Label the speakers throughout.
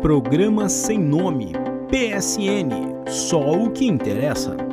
Speaker 1: Programa Sem Nome, PSN, só o que interessa.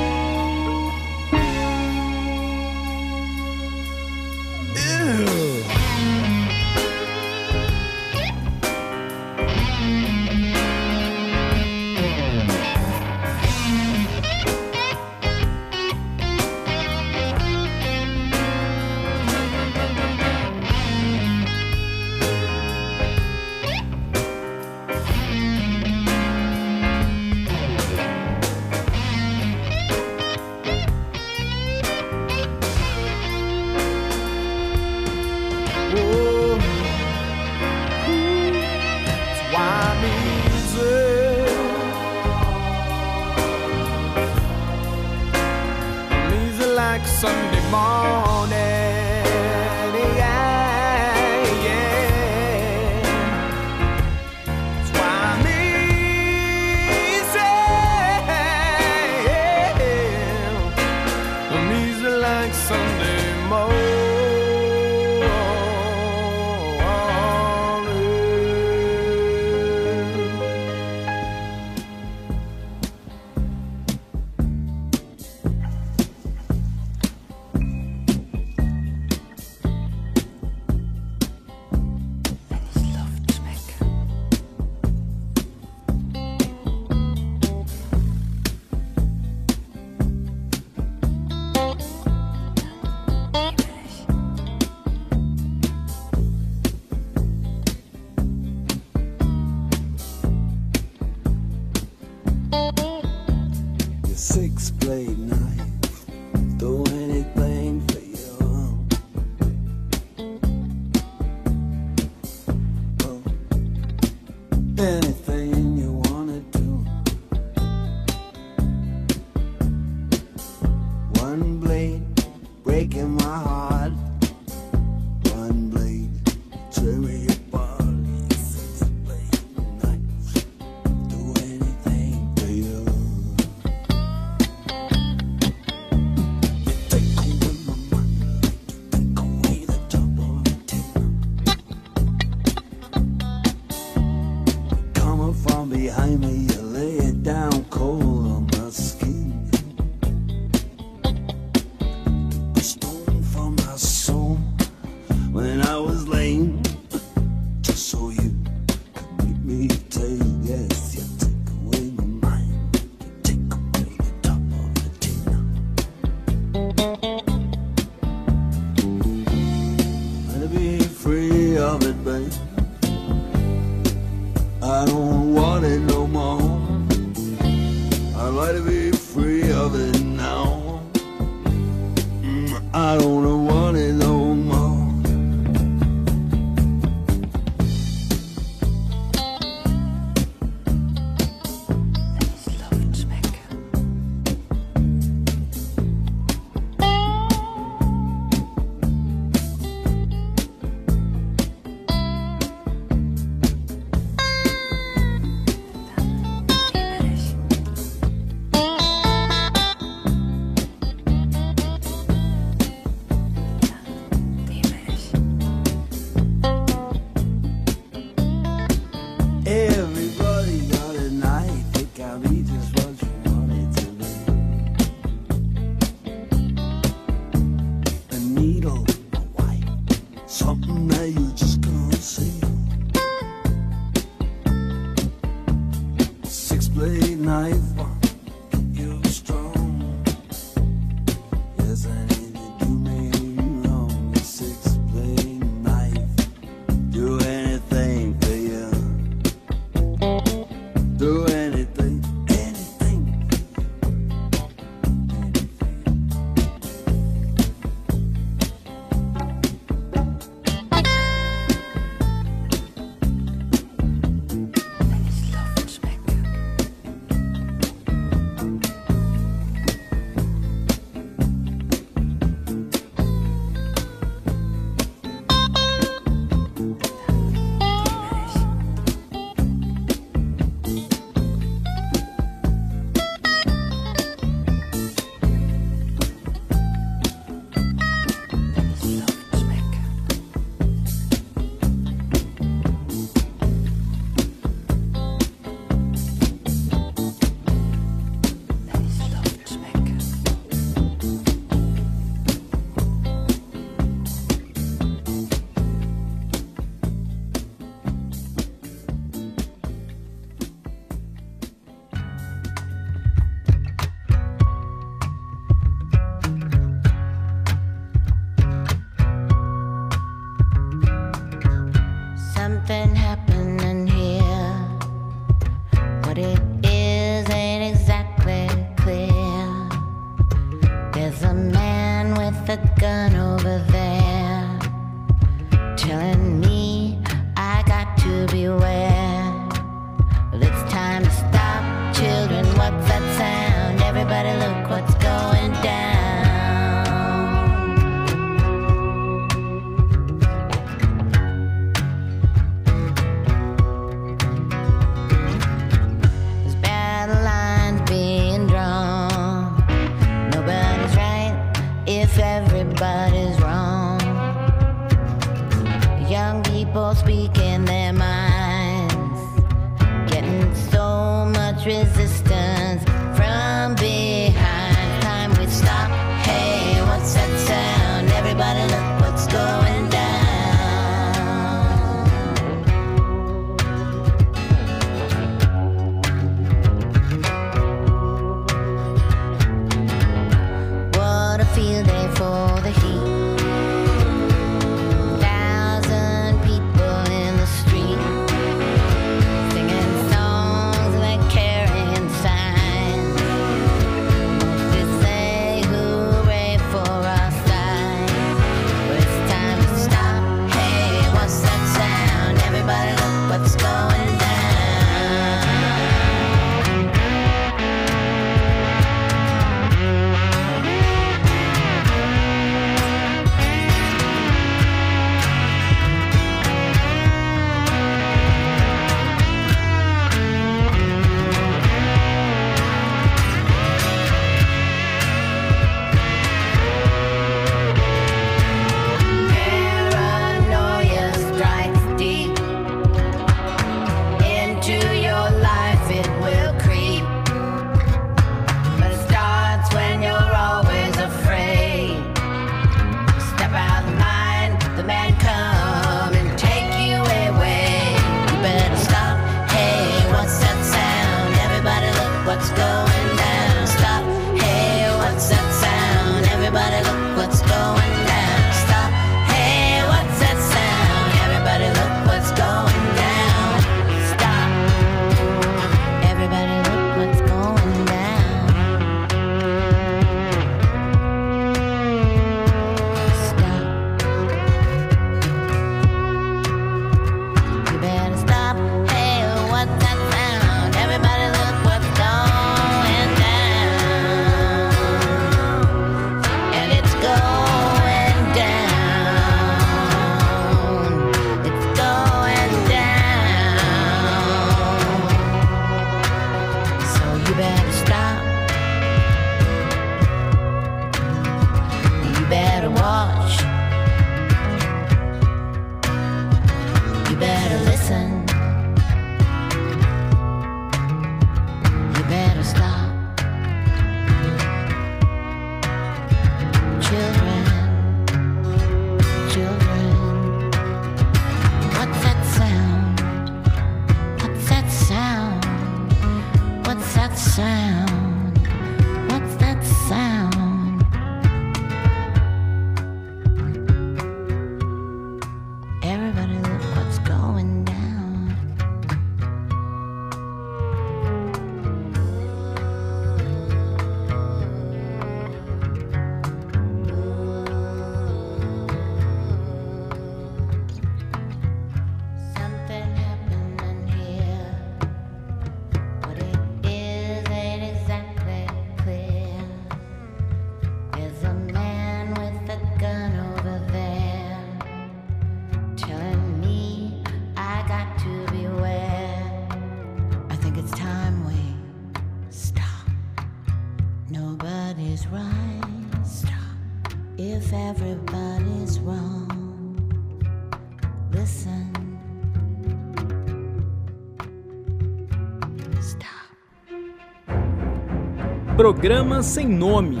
Speaker 2: Programa sem nome.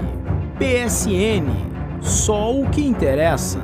Speaker 2: PSN. Só o que interessa.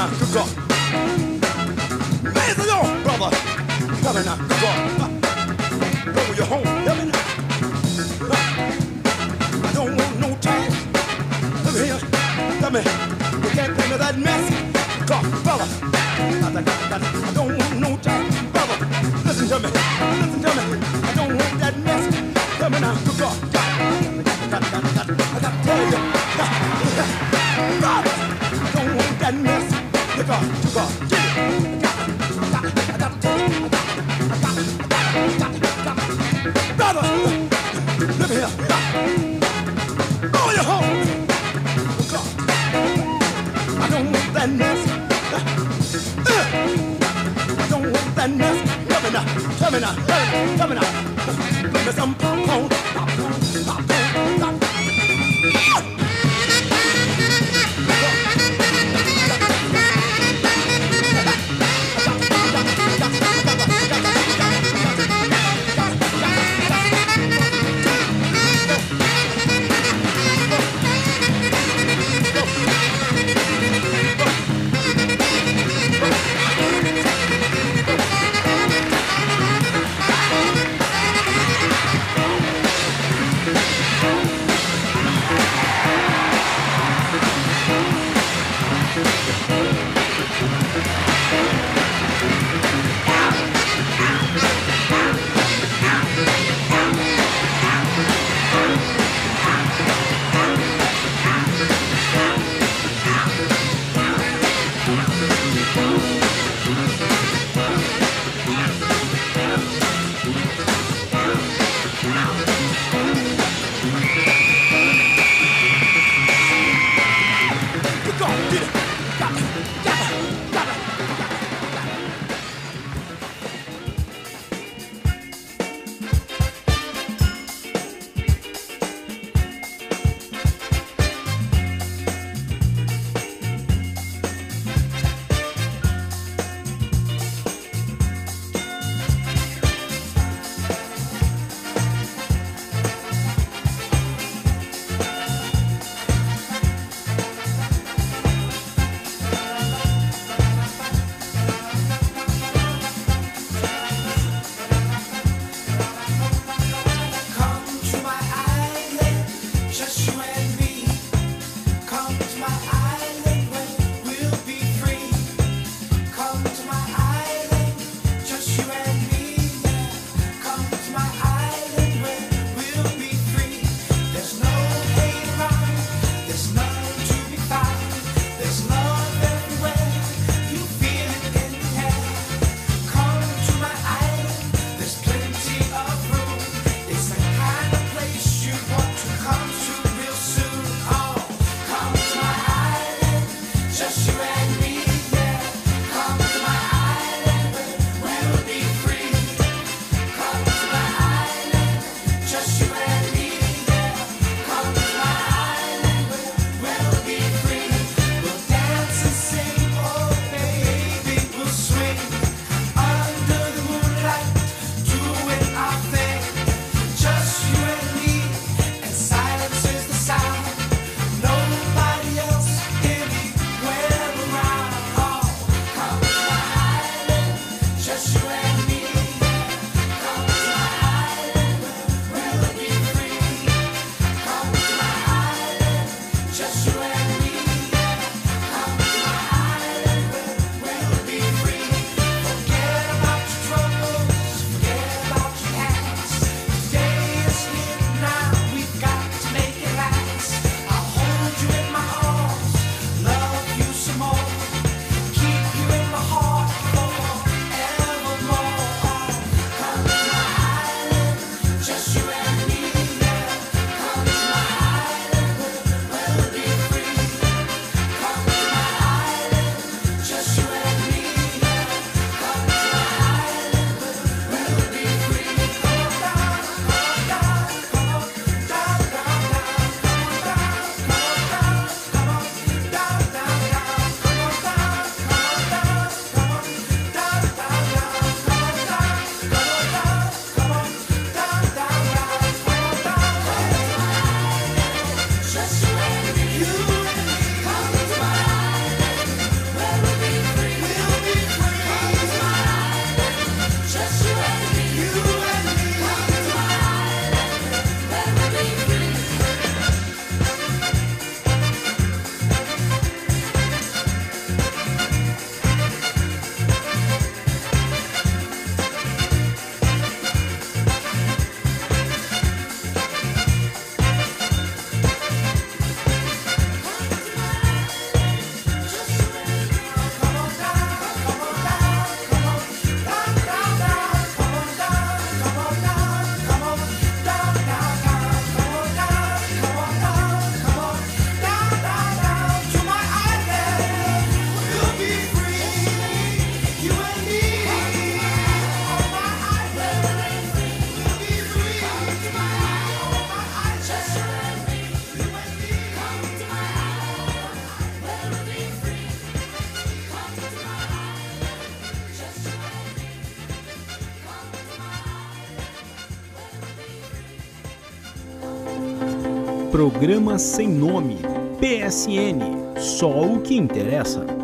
Speaker 3: Better not go.
Speaker 4: Better not go.
Speaker 2: Programa Sem Nome. PSN. Só o que interessa.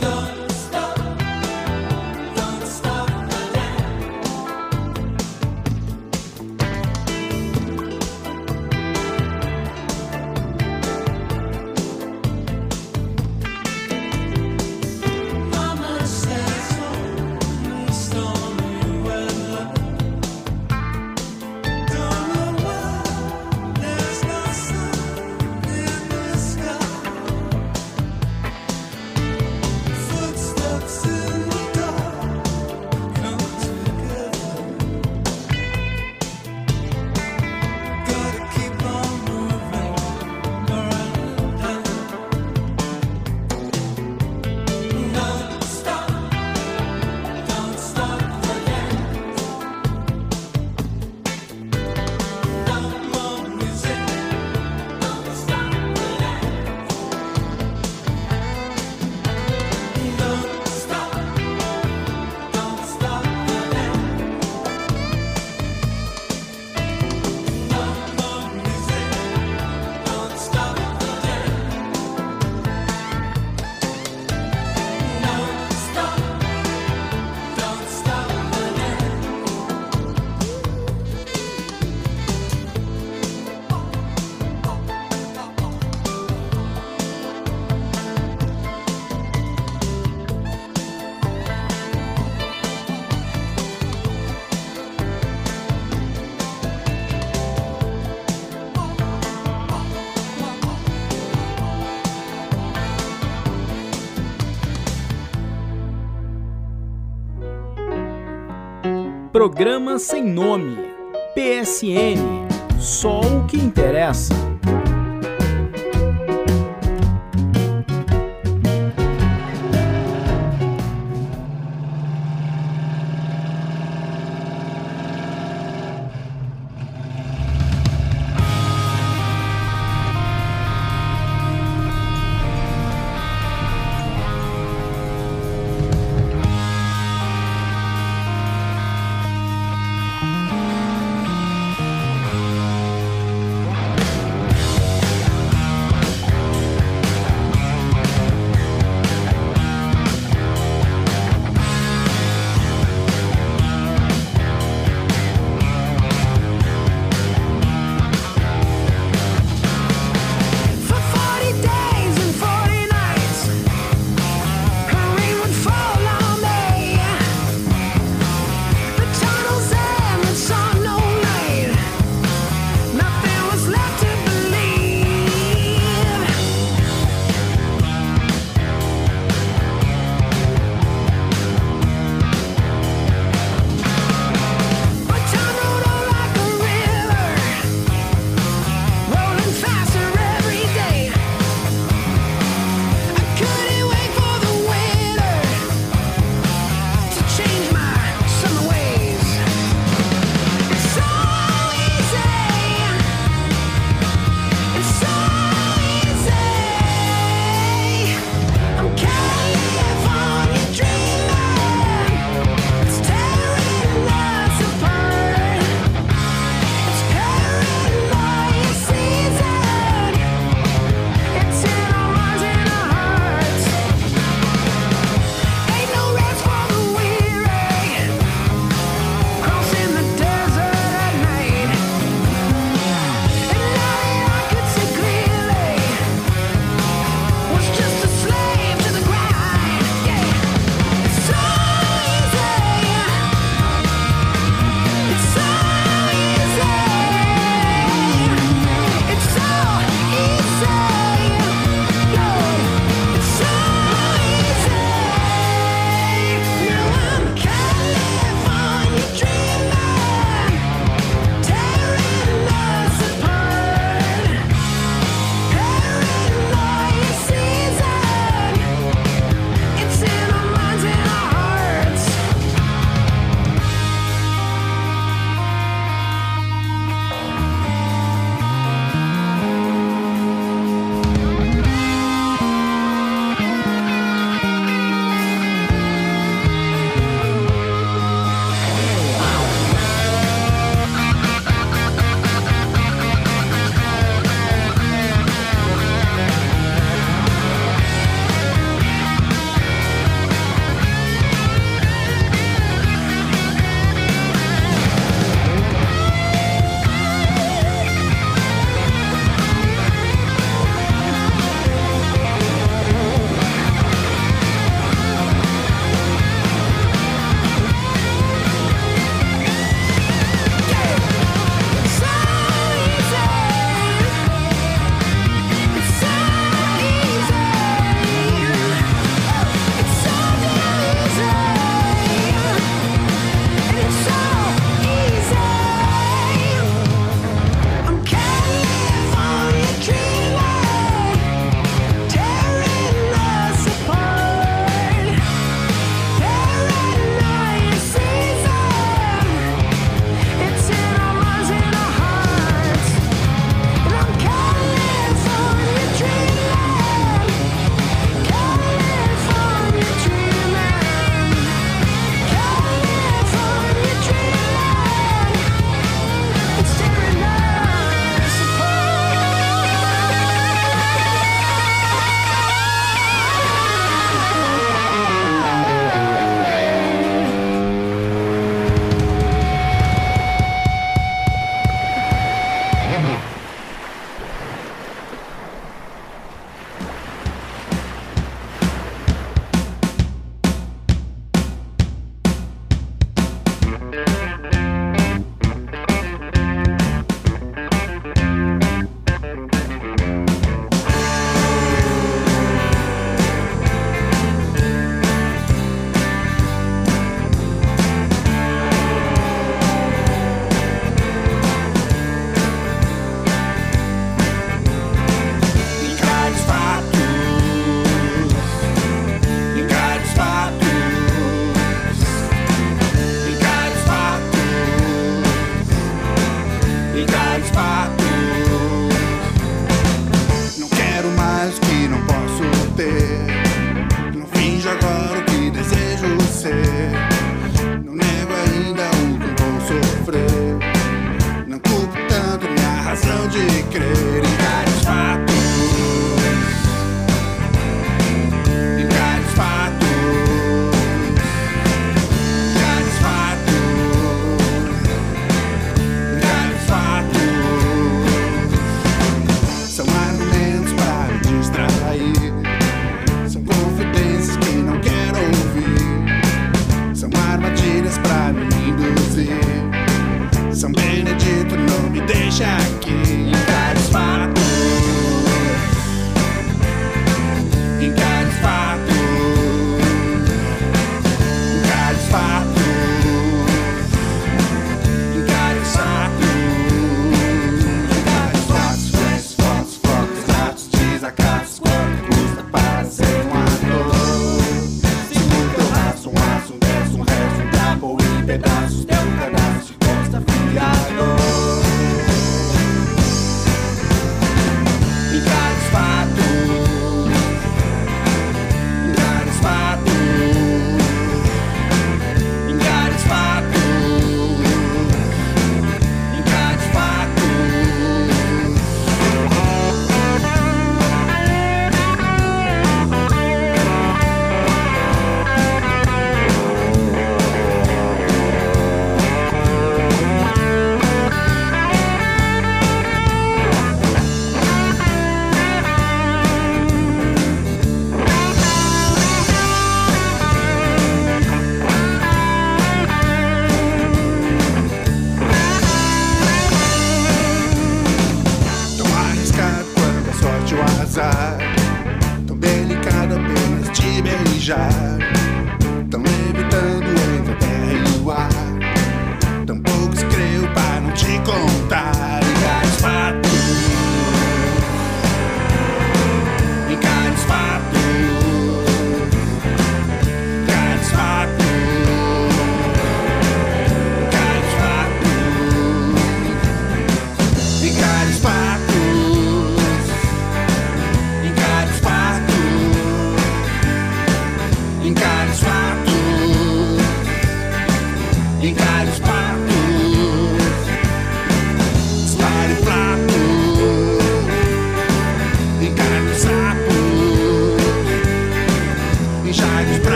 Speaker 5: No.
Speaker 2: Programa Sem Nome. PSN. Só o que interessa.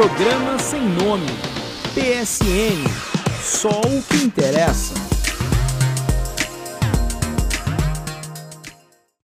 Speaker 2: Programa Sem Nome. PSN. Só o que interessa.